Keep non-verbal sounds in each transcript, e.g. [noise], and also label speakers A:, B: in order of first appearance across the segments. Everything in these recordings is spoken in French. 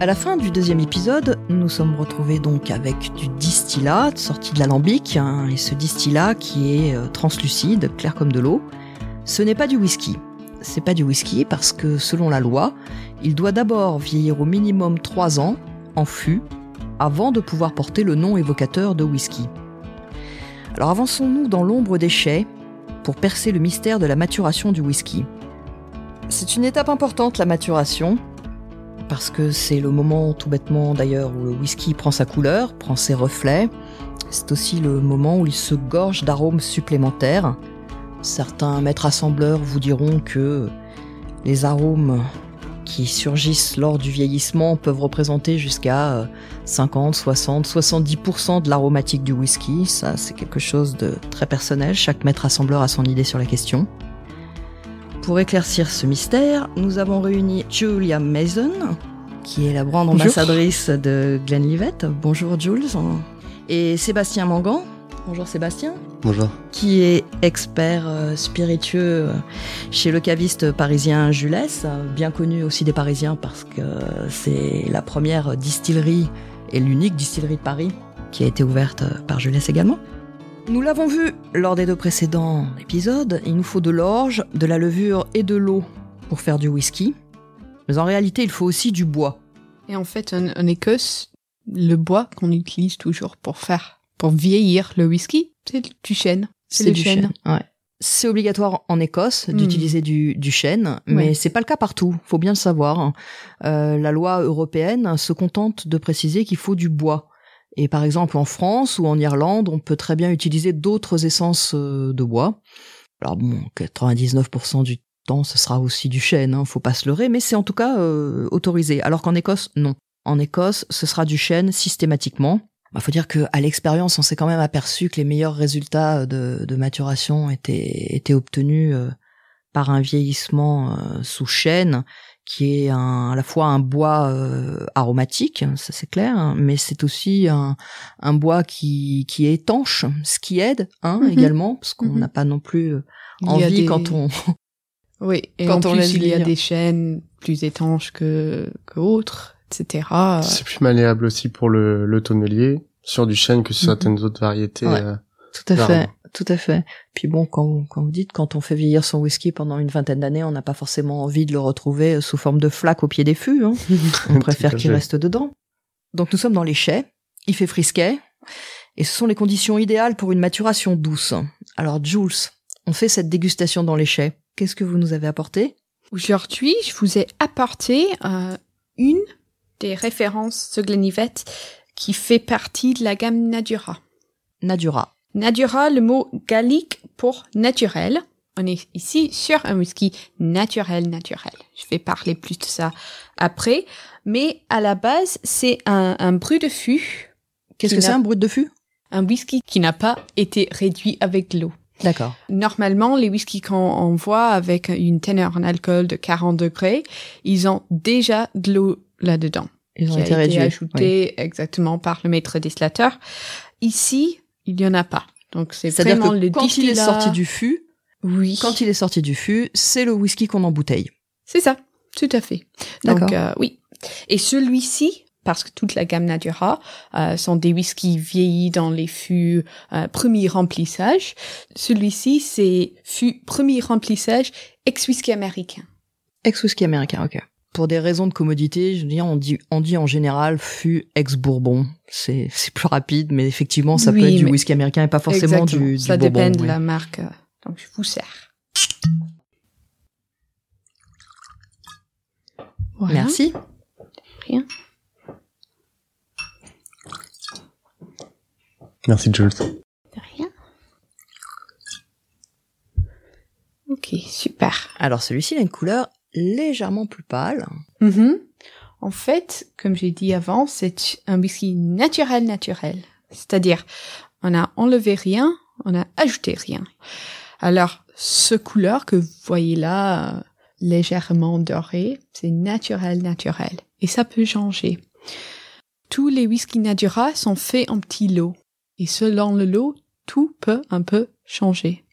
A: À la fin du deuxième épisode, nous sommes retrouvés donc avec du distillat sorti de l'alambic, hein, et ce distillat qui est euh, translucide, clair comme de l'eau. Ce n'est pas du whisky. C'est pas du whisky parce que selon la loi, il doit d'abord vieillir au minimum 3 ans en fût avant de pouvoir porter le nom évocateur de whisky. Alors avançons-nous dans l'ombre des chais pour percer le mystère de la maturation du whisky. C'est une étape importante la maturation, parce que c'est le moment tout bêtement d'ailleurs où le whisky prend sa couleur, prend ses reflets. C'est aussi le moment où il se gorge d'arômes supplémentaires. Certains maîtres assembleurs vous diront que les arômes qui surgissent lors du vieillissement peuvent représenter jusqu'à 50, 60, 70% de l'aromatique du whisky. Ça, c'est quelque chose de très personnel. Chaque maître assembleur a son idée sur la question. Pour éclaircir ce mystère, nous avons réuni Julia Mason, qui est la grande ambassadrice de Glenlivet. Bonjour Jules. Et Sébastien Mangan. Bonjour Sébastien.
B: Bonjour.
A: Qui est expert euh, spiritueux euh, chez le caviste parisien Jules, bien connu aussi des Parisiens parce que c'est la première distillerie et l'unique distillerie de Paris qui a été ouverte par Jules également. Nous l'avons vu lors des deux précédents épisodes, il nous faut de l'orge, de la levure et de l'eau pour faire du whisky. Mais en réalité, il faut aussi du bois.
C: Et en fait, en, Écosse, le bois qu'on utilise toujours pour faire, pour vieillir le whisky, c'est du chêne.
A: C'est du chêne. Ouais. C'est obligatoire en Écosse hmm. d'utiliser du, chêne, mais c'est pas le cas partout. Faut bien le savoir. Euh, la loi européenne se contente de préciser qu'il faut du bois. Et par exemple, en France ou en Irlande, on peut très bien utiliser d'autres essences euh, de bois. Alors bon, 99% du temps, ce sera aussi du chêne, hein, faut pas se leurrer, mais c'est en tout cas euh, autorisé. Alors qu'en Écosse, non. En Écosse, ce sera du chêne systématiquement. Il bah, faut dire que à l'expérience, on s'est quand même aperçu que les meilleurs résultats de, de maturation étaient, étaient obtenus euh, par un vieillissement sous chêne qui est un, à la fois un bois euh, aromatique, ça c'est clair, hein, mais c'est aussi un, un, bois qui, qui est étanche, ce qui aide hein, mhm. également, parce qu'on mhm. n'a pas non plus euh, envie quand on...
C: Oui, et quand en on plus il y a des chênes plus étanches que, que autres, etc.
B: C'est plus malléable aussi pour le, le tonnelier sur du chêne que sur mhm. certaines autres variétés. Euh,
A: tout à fait. Tout à fait. Puis bon, quand, quand vous dites, quand on fait vieillir son whisky pendant une vingtaine d'années, on n'a pas forcément envie de le retrouver sous forme de flaque au pied des fûts. Hein. [laughs] on préfère qu'il reste dedans. Donc nous sommes dans les chais. Il fait frisquet. Et ce sont les conditions idéales pour une maturation douce. Alors Jules, on fait cette dégustation dans les chais. Qu'est-ce que vous nous avez apporté?
C: Aujourd'hui, je vous ai apporté euh, une des références de Glenlivet qui fait partie de la gamme Nadura.
A: Nadura.
C: Nadura, le mot gallique pour naturel. On est ici sur un whisky naturel, naturel. Je vais parler plus de ça après. Mais à la base, c'est un, un brut de fût.
A: Qu'est-ce que c'est un brut de fût?
C: Un whisky qui n'a pas été réduit avec l'eau.
A: D'accord.
C: Normalement, les whiskies qu'on voit avec une teneur en alcool de 40 degrés, ils ont déjà de l'eau là-dedans.
A: Ils ont
C: qui
A: été,
C: a
A: réduits.
C: ajouté exactement par le maître distillateur. Ici, il n'y en a pas. Donc c'est vraiment le
A: quand il est sorti du fût,
C: oui.
A: Quand il est sorti du fût, c'est le whisky qu'on embouteille.
C: C'est ça, tout à fait. Donc euh, oui. Et celui-ci, parce que toute la gamme Nadura euh, sont des whiskies vieillis dans les fûts euh, premier remplissage. Celui-ci, c'est fût premier remplissage ex-whisky américain.
A: Ex-whisky américain, ok pour des raisons de commodité, je veux dire, on dit, on dit en général fût ex-bourbon. C'est, c'est plus rapide, mais effectivement, ça peut être du whisky américain et pas forcément du, du,
C: Ça dépend de la marque. Donc, je vous sers.
A: Voilà. Merci.
C: Rien.
B: Merci, Jules.
C: De rien. Ok, super.
A: Alors, celui-ci, il a une couleur légèrement plus pâle.
C: Mm En fait, comme j'ai dit avant, c'est un whisky naturel naturel. C'est-à-dire, on a enlevé rien, on a ajouté rien. Alors, ce couleur que vous voyez là, euh, légèrement doré, c'est naturel naturel. Et ça peut changer. Tous les whisky Nadura sont faits en petits lots. Et selon le lot, tout peut un peu changer.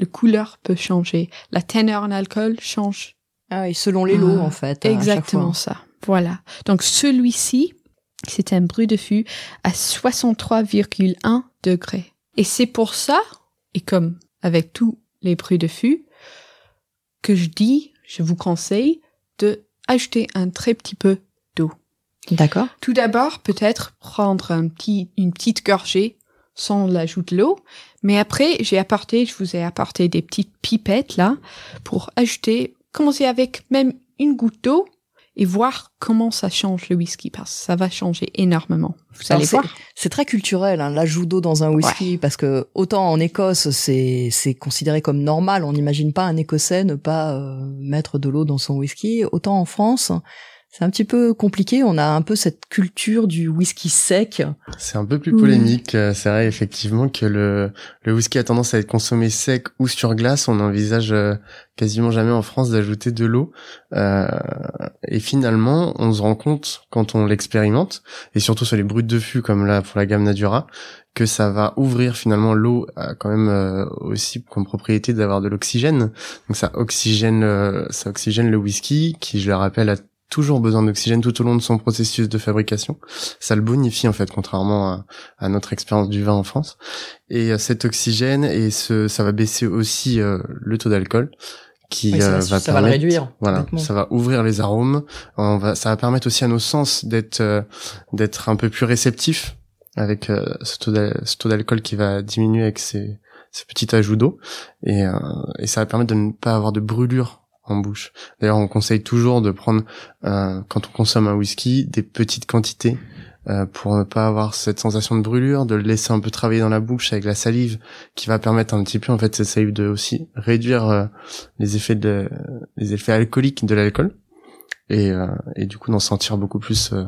C: Le couleur peut changer. La teneur en alcool change
A: ah oui, selon les lots, ah, en fait.
C: Exactement ça. Voilà. Donc celui-ci, c'est un brut de fût à 63,1 degrés. Et c'est pour ça, et comme avec tous les bruits de fût, que je dis, je vous conseille de ajouter un très petit peu d'eau.
A: D'accord.
C: Tout d'abord, peut-être prendre un petit, une petite gorgée sans l'ajout de l'eau. Mais après, j'ai apporté, je vous ai apporté des petites pipettes là pour ajouter, commencer avec même une goutte d'eau et voir comment ça change le whisky parce que ça va changer énormément. Vous
A: Alors,
C: allez voir.
A: C'est très culturel, hein, l'ajout d'eau dans un whisky, parce que autant en Écosse, c'est c'est considéré comme normal. On n'imagine pas un Écossais ne pas euh, mettre de l'eau dans son whisky. Autant en France, c'est un petit peu compliqué. On a un peu cette culture du whisky sec.
B: C'est un peu plus
C: Oui.
B: polémique. euh, C'est vrai effectivement que le, le whisky a tendance à être consommé sec ou sur glace. On envisage euh, quasiment jamais en France d'ajouter de l'eau. Euh, et finalement, on se rend compte quand on l'expérimente, et surtout sur les brutes de fût comme là pour la gamme Nadura, que ça va ouvrir finalement l'eau a quand même euh, aussi comme propriété d'avoir de l'oxygène. Donc ça oxygène, euh, ça oxygène le whisky qui, je le rappelle, a toujours besoin d'oxygène tout au long de son processus de fabrication. Ça le bonifie en fait, contrairement à, à notre expérience du vin en France. Et euh, cet oxygène et ce, ça va baisser aussi euh, le taux d'alcool qui
A: Oui, ça,
B: euh,
A: va, ça va le réduire.
B: voilà, ça va ouvrir les arômes. On va, ça va permettre aussi à nos sens d'être euh, d'être un peu plus réceptifs avec euh, ce taux d'alcool qui va diminuer avec ces, ces petits ajouts d'eau et, et ça va permettre de ne pas avoir de brûlure en bouche. D'ailleurs, on conseille toujours de prendre euh, quand on consomme un whisky des petites quantités euh, pour ne pas avoir cette sensation de brûlure, de le laisser un peu travailler dans la bouche avec la salive qui va permettre un petit peu en fait cette salive de aussi réduire euh, les effets de les effets alcooliques de l'alcool et, euh, et du coup d'en sentir beaucoup plus euh,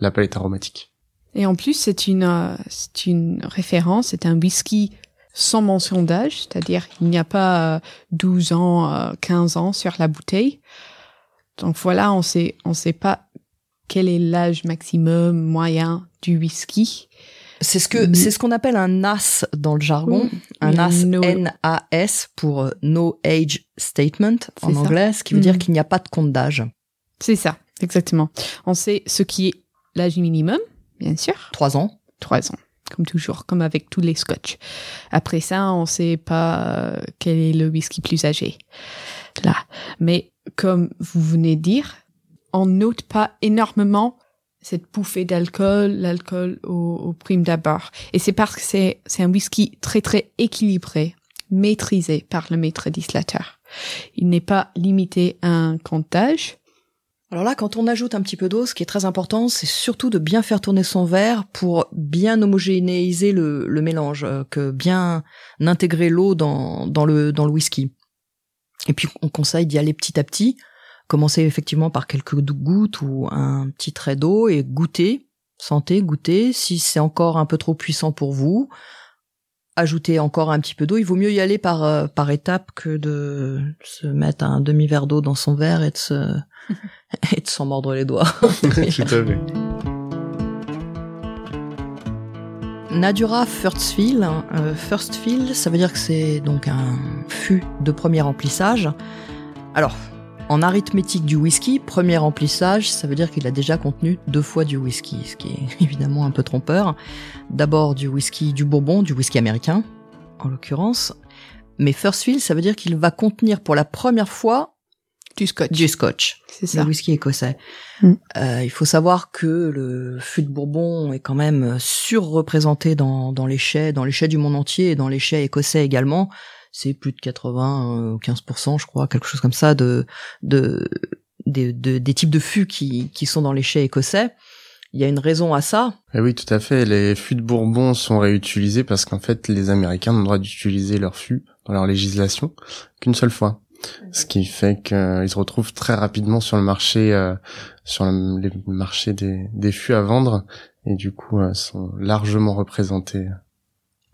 B: la palette aromatique.
C: Et en plus, c'est une, c'est une référence, c'est un whisky sans mention d'âge, c'est-à-dire il n'y a pas euh, 12 ans, euh, 15 ans sur la bouteille. Donc voilà, on sait, on sait pas quel est l'âge maximum moyen du whisky.
A: C'est ce que
C: Mm.
A: c'est ce qu'on appelle un NAS dans le jargon.
C: Mm.
A: Un
C: un no-
A: N-A-S pour euh, No Age Statement en
C: ça.
A: anglais, ce qui veut
C: Mm.
A: dire qu'il n'y a pas de compte d'âge.
C: C'est ça, exactement. On sait ce qui est l'âge minimum, bien sûr,
A: Trois ans.
C: trois ans, comme toujours, comme avec tous les scotch. Après ça, on sait pas euh, quel est le whisky plus âgé. Là. Mais comme vous venez de dire, on note pas énormément cette bouffée d'alcool, l'alcool au, au prime d'abord. Et c'est parce que c'est, c'est un whisky très très équilibré, maîtrisé par le maître distillateur. Il n'est pas limité à un comptage.
A: Alors là, quand on ajoute un petit peu d'eau, ce qui est très important, c'est surtout de bien faire tourner son verre pour bien homogénéiser le, mélange, euh, que bien intégrer l'eau dans, le, dans le whisky. Et puis, on conseille d'y aller petit à petit, commencer effectivement par quelques gouttes ou un petit trait d'eau et goûter, sentez, goûter. Si c'est encore un peu trop puissant pour vous, ajoutez encore un petit peu d'eau. Il vaut mieux y aller par, euh, par étapes que de se mettre un demi-verre d'eau dans son verre et de se, [laughs] et de s'en mordre les doigts. [laughs]
B: Tout à fait.
A: Nadura First Fill, euh, First Fill, ça veut dire que c'est donc un fût de premier remplissage. Alors, en arithmétique du whisky, premier remplissage, ça veut dire qu'il a déjà contenu deux fois du whisky, ce qui est [laughs] évidemment un peu trompeur. D'abord du whisky du Bourbon, du whisky américain, en l'occurrence. Mais First Fill, ça veut dire qu'il va contenir pour la première fois
C: Du scotch.
A: du scotch.
C: C'est
A: le
C: ça.
A: whisky écossais.
C: Mm.
A: Euh, il faut savoir que le fût de Bourbon est quand même surreprésenté dans, dans les chais, dans les chais du monde entier et dans les chais écossais également. C'est plus de 80 ou 15%, je crois, quelque chose comme ça, de, de, de- des types de fûts qui, qui sont dans les chais écossais. Il y a une raison à ça.
B: Eh oui, tout à fait. Les fûts de Bourbon sont réutilisés parce qu'en fait, les Américains ont le droit d'utiliser leurs fûts dans leur législation qu'une seule fois. Ce qui fait qu'ils se retrouvent très rapidement sur le marché, euh, sur le, les des, des fûts à vendre, et du coup euh, sont largement représentés.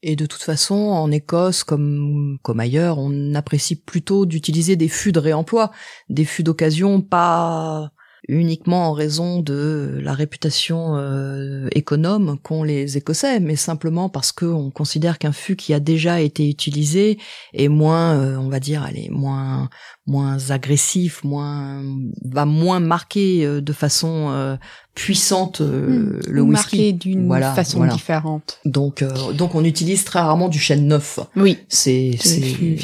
A: Et de toute façon, en Écosse comme comme ailleurs, on apprécie plutôt d'utiliser des fûts de réemploi, des fûts d'occasion pas uniquement en raison de la réputation euh, économe qu'ont les Écossais, mais simplement parce qu'on considère qu'un fût qui a déjà été utilisé est moins, euh, on va dire, est moins moins agressif, moins va moins marquer euh, de façon puissante
C: Hmm.
A: le
C: Ou
A: whisky.
C: marqué d'une
A: Voilà,
C: façon
A: voilà.
C: différente.
A: Donc donc on utilise très rarement du chêne neuf.
C: Oui.
A: C'est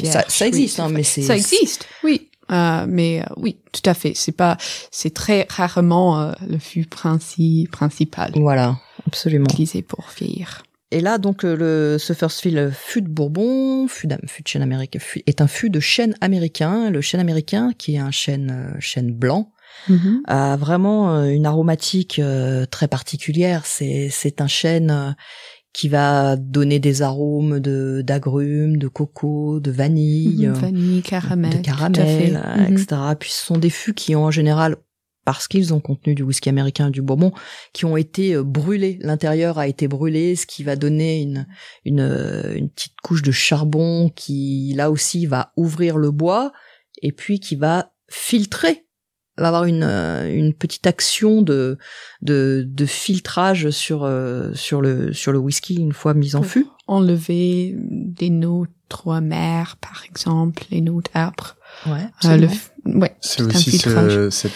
A: ça, ça existe, hein, mais c'est
C: Ça existe, oui. Euh, mais euh, oui, tout à fait. C'est pas, c'est très rarement euh, le fût princi principal
A: Voilà, absolument.
C: utilisé pour vieillir.
A: Et là, donc, euh, le, ce Firstfield fût de Bourbon, fût, d'am- fût de chêne américain, fût- est un fût de chêne américain. Le chêne américain, qui est un chêne, euh, chêne blanc,
C: Mhm.
A: a vraiment une aromatique euh, très particulière. C'est, c'est un chêne euh, qui va donner des arômes de d'agrumes, de coco, de vanille, euh,
C: Vanille, caramel,
A: de caramel, euh,
C: Mhm.
A: etc. Puis ce sont des fûts qui ont en général, parce qu'ils ont contenu du whisky américain et du bourbon, qui ont été euh, brûlés. L'intérieur a été brûlé, ce qui va donner une, une, euh, une petite couche de charbon qui, là aussi, va ouvrir le bois et puis qui va filtrer va avoir une, euh, une petite action de, de, de filtrage sur, euh, sur, le, sur le whisky une fois mis en fût.
C: Enlever des notes trop amères, par exemple, les notes âpres.
A: Ouais,
C: Euh, le, f- ouais,
B: C'est aussi ce- cette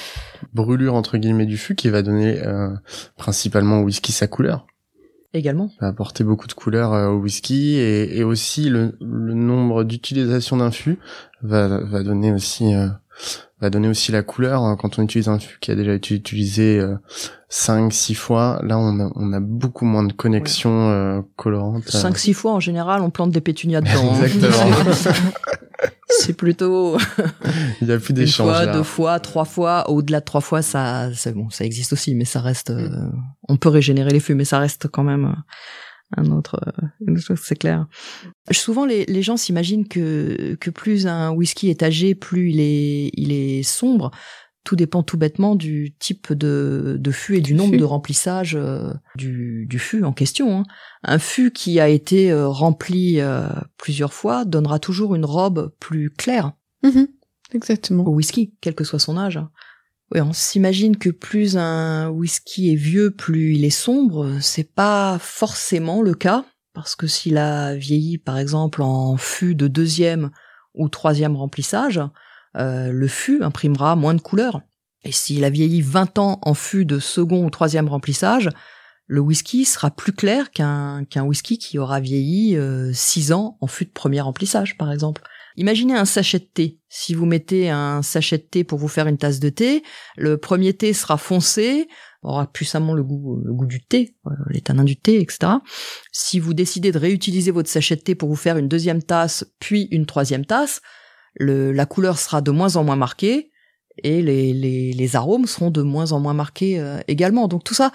B: brûlure entre guillemets du fût qui va donner euh, principalement au whisky sa couleur.
A: également.
B: va apporter beaucoup de couleurs euh, au whisky et, et aussi le, le nombre d'utilisations d'un fût va, va donner aussi euh, va donner aussi la couleur hein. quand on utilise un fût qui a déjà été utilisé euh, 5 6 fois là on a, on a beaucoup moins de connexions euh, colorantes euh.
A: Cinq, six fois en général, on plante des pétunias dedans. hein.
B: Exactement. [laughs]
A: C'est plutôt [laughs]
B: il y a plus
A: une
B: d'échanges
A: fois,
B: là.
A: deux fois, trois fois. Au-delà de trois fois, ça, c'est bon, ça existe aussi, mais ça reste. euh, on peut régénérer les fûts, mais ça reste quand même euh, un autre, euh, une autre chose, c'est clair. Souvent, les, les gens s'imaginent que que plus un whisky est âgé, plus il est il est sombre. Tout dépend tout bêtement du type de, de fût et du
C: Du
A: nombre
C: fût.
A: de remplissage euh, du, du fût en question. hein. Un fût qui a été euh, rempli euh, plusieurs fois donnera toujours une robe plus claire
C: Mhm. Exactement.
A: au whisky, quel que soit son âge. Oui, on s'imagine que plus un whisky est vieux, plus il est sombre. C'est pas forcément le cas, parce que s'il a vieilli, par exemple, en fût de deuxième ou troisième remplissage, euh, le fût imprimera moins de couleurs. Et s'il a vieilli 20 ans en fût de second ou troisième remplissage, le whisky sera plus clair qu'un qu'un whisky qui aura vieilli euh, 6 ans en fût de premier remplissage, par exemple. Imaginez un sachet de thé. Si vous mettez un sachet de thé pour vous faire une tasse de thé, le premier thé sera foncé, aura puissamment le goût, le goût du thé, euh, les tanins du thé, etc. Si vous décidez de réutiliser votre sachet de thé pour vous faire une deuxième tasse, puis une troisième tasse, le, la couleur sera de moins en moins marquée et les, arômes seront de moins en moins marqués euh, également. Donc tout ça,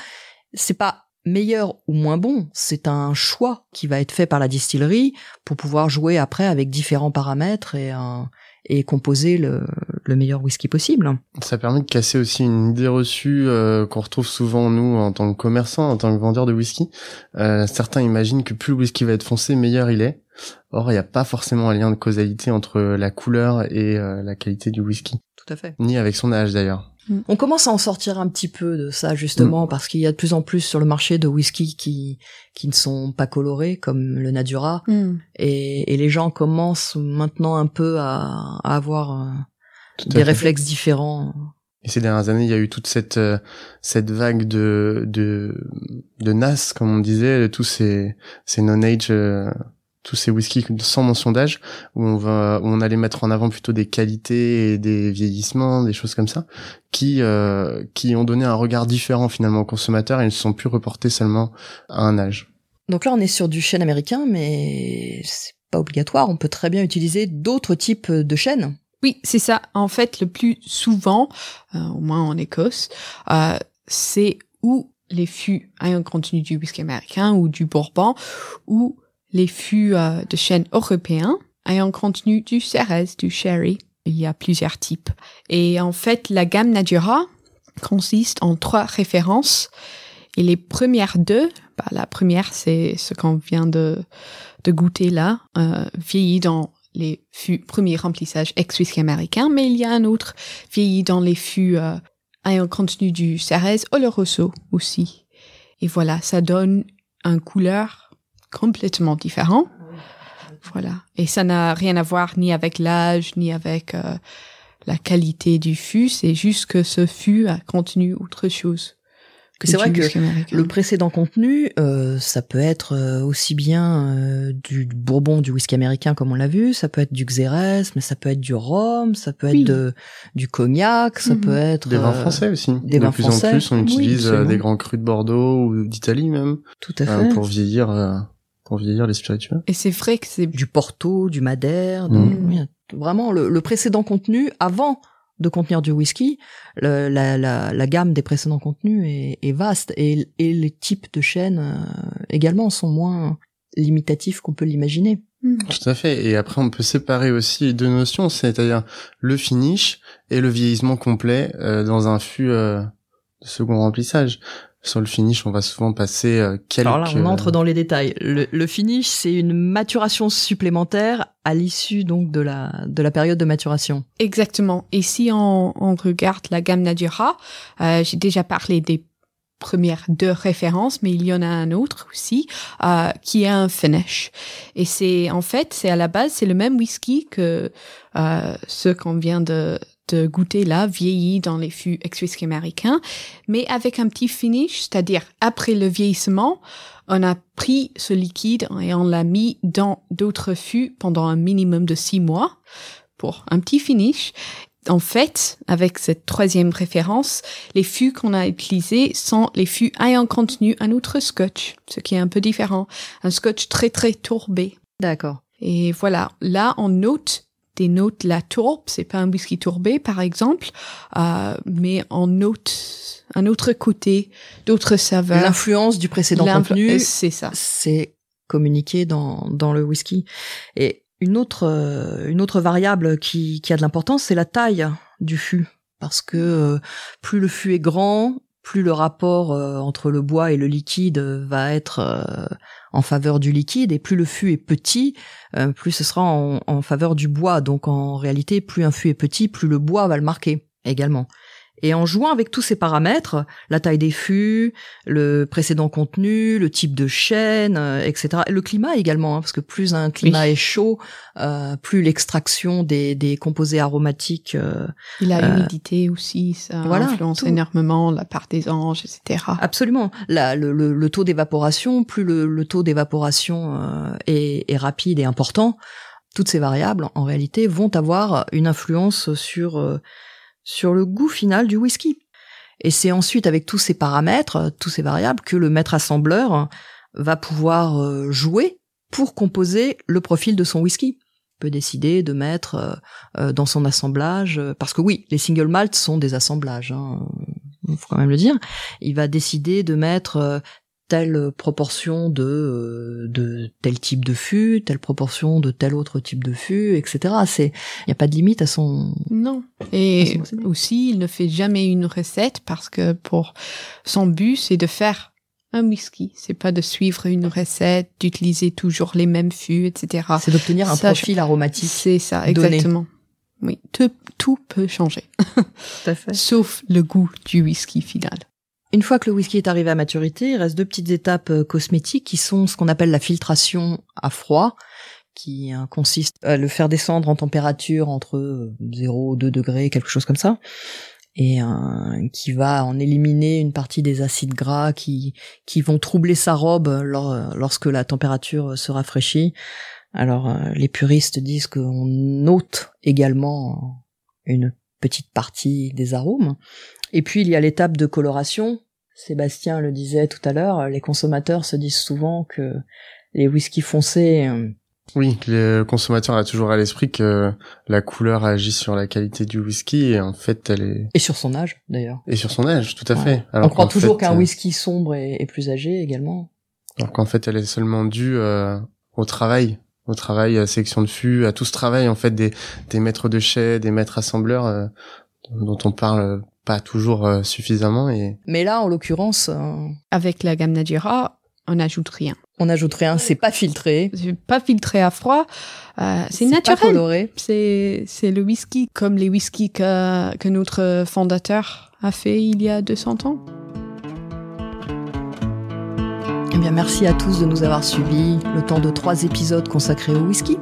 A: c'est pas meilleur ou moins bon, c'est un choix qui va être fait par la distillerie pour pouvoir jouer après avec différents paramètres et, euh, et composer le, le meilleur whisky possible.
B: Ça permet de casser aussi une idée reçue euh, qu'on retrouve souvent nous en tant que commerçants, en tant que vendeurs de whisky. Euh, certains imaginent que plus le whisky va être foncé, meilleur il est. Or, il n'y a pas forcément un lien de causalité entre la couleur et euh, la qualité du whisky,
A: Tout à fait.
B: ni avec son âge d'ailleurs.
A: On commence à en sortir un petit peu de ça justement parce qu'il y a de plus en plus sur le marché de whisky qui qui ne sont pas colorés comme le Nadura
C: Mhm.
A: et, et les gens commencent maintenant un peu à, à avoir euh, des
B: fait.
A: réflexes différents.
B: Et ces dernières années, il y a eu toute cette euh, cette vague de de de NAS, comme on disait, de tous ces ces non-age, euh, tous ces whiskies sans mention d'âge, où on va où on allait mettre en avant plutôt des qualités et des vieillissements, des choses comme ça, qui euh, qui ont donné un regard différent finalement aux consommateurs et ne se sont plus reportés seulement à un âge.
A: Donc là on est sur du chêne américain mais c'est pas obligatoire, on peut très bien utiliser d'autres types de chênes.
C: Oui, c'est ça. En fait, le plus souvent, euh, au moins en Écosse, euh, c'est où les fûts ayant contenu du whisky américain ou du bourbon, ou les fûts euh, de chêne européens ayant contenu du Ceres, du sherry. Il y a plusieurs types. Et en fait, la gamme Nadura consiste en trois références. Et les premières deux, bah, la première, c'est ce qu'on vient de, de goûter là, euh, vieilli dans les fûts premier remplissage ex-whisky américain, mais il y a un autre vieilli dans les fûts euh, ayant contenu du Cerez Oloroso aussi. Et voilà, ça donne un couleur complètement différent. Voilà. Et ça n'a rien à voir ni avec l'âge, ni avec euh, la qualité du fût. C'est juste que ce fût a contenu autre chose.
A: C'est vrai que le précédent contenu, euh, ça peut être euh, aussi bien euh, du bourbon, du whisky américain comme on l'a vu, ça peut être du xérès, mais ça peut être du rhum, ça peut être de, du cognac, ça
C: Mhm.
A: peut être
B: Des vins
A: euh,
B: français aussi.
A: des
B: de
A: vins
B: plus
A: français.
B: en plus, on utilise des grands crus de Bordeaux ou d'Italie même
A: tout à
B: euh,
A: fait.
B: pour vieillir, euh, pour vieillir les spiritueux.
C: Et c'est vrai que c'est
A: Du Porto, du Madère, de-
B: Mm.
A: vraiment le, le précédent contenu avant de contenir du whisky, le- la, la, la gamme des précédents contenus est, est vaste et, et les types de chênes euh, également sont moins limitatifs qu'on peut l'imaginer.
B: Tout à fait. Et après, on peut séparer aussi deux notions, c'est-à-dire le finish et le vieillissement complet euh, dans un fût euh, de second remplissage. Sur le finish, on va souvent passer euh, quelques...
A: Alors là, on entre dans les détails. Le, le finish, c'est une maturation supplémentaire à l'issue donc de la de la période de maturation.
C: exactement. Et si on, on regarde la gamme Nadura, euh, j'ai déjà parlé des premières deux références, mais il y en a un autre aussi euh, qui a un finish. Et c'est en fait, c'est à la base, c'est le même whisky que euh, ce qu'on vient de, de goûter là, vieilli dans les fûts ex-whisky américains, mais avec un petit finish, c'est-à-dire après le vieillissement, on a pris ce liquide et on l'a mis dans d'autres fûts pendant un minimum de six mois pour un petit finish. En fait, avec cette troisième référence, les fûts qu'on a utilisés sont les fûts ayant contenu un autre scotch, ce qui est un peu différent. Un scotch très très tourbé.
A: D'accord.
C: Et voilà, là on note des notes la tourbe, c'est pas un whisky tourbé par exemple, euh, mais on note un autre côté, d'autres saveurs.
A: L'influence du précédent contenu,
C: euh, c'est ça.
A: c'est communiqué dans, dans le whisky. Et une autre, euh, une autre variable qui, qui a de l'importance, c'est la taille du fût. Parce que euh, plus le fût est grand, plus le rapport euh, entre le bois et le liquide va être euh, en faveur du liquide, et plus le fût est petit, euh, plus ce sera en, en faveur du bois. Donc en réalité, plus un fût est petit, plus le bois va le marquer également. Et en jouant avec tous ces paramètres, la taille des fûts, le précédent contenu, le type de chêne, euh, etc. Et le climat également, hein, parce que plus un climat est chaud, euh, plus l'extraction des, des composés aromatiques. euh,
C: Et la
A: Euh,
C: humidité aussi, ça
A: voilà,
C: influence
A: tout.
C: énormément la part des anges, etc.
A: absolument. La- le, le- le taux d'évaporation, plus le, le taux d'évaporation euh, est, est rapide et important, toutes ces variables, en réalité, vont avoir une influence sur euh, sur le goût final du whisky. Et c'est ensuite avec tous ces paramètres, euh, tous ces variables, que le maître assembleur va pouvoir euh, jouer pour composer le profil de son whisky. Il peut décider de mettre euh, euh, dans son assemblage, euh, parce que oui, les single malts sont des assemblages, hein, il faut quand même le dire. Il va décider de mettre euh, telle proportion de euh, de tel type de fût, telle proportion de tel autre type de fût, etc. C'est il n'y a pas de limite à son
C: Non. Et aussi, il ne fait jamais une recette parce que pour son but, c'est de faire un whisky. C'est pas de suivre une recette, d'utiliser toujours les mêmes fûts, etc.
A: c'est d'obtenir un
C: Ça,
A: profil aromatique.
C: C'est ça,
A: donné.
C: exactement. Oui, tout, tout peut changer,
A: Tout à fait. [laughs]
C: sauf le goût du whisky final.
A: Une fois que le whisky est arrivé à maturité, il reste deux petites étapes euh, cosmétiques qui sont ce qu'on appelle la filtration à froid, qui euh, consiste à le faire descendre en température entre euh, 0 2 degrés, quelque chose comme ça, et euh, qui va en éliminer une partie des acides gras qui, vont troubler sa robe lor- lorsque la température se rafraîchit. Alors euh, les puristes disent qu'on ôte également une petite partie des arômes. Et puis il y a l'étape de coloration. Sébastien le disait tout à l'heure, les consommateurs se disent souvent que les whiskies foncés, euh,
B: Oui, le consommateur a toujours à l'esprit que la couleur agit sur la qualité du whisky et en fait elle est
A: et sur son âge d'ailleurs.
B: et sur son âge, tout à
A: Ouais.
B: fait.
A: On croit toujours qu'un
B: euh,
A: whisky sombre est, est plus âgé également.
B: Alors qu'en fait, elle est seulement due euh, au travail, au travail, à la sélection de fûts, à tout ce travail en fait des, des maîtres de chais, des maîtres assembleurs euh, dont on parle pas toujours euh, suffisamment et
A: Mais là, en l'occurrence, euh,
C: Avec la gamme Nadira, on n'ajoute rien.
A: On n'ajoute rien, c'est pas filtré.
C: C'est pas filtré à froid. Euh, c'est
A: Pas
C: naturel.
A: coloré.
C: C'est c'est le whisky comme les whiskies que, que notre fondateur a fait il y a 200 ans.
A: Eh bien, merci à tous de nous avoir suivis le temps de trois épisodes consacrés au whisky.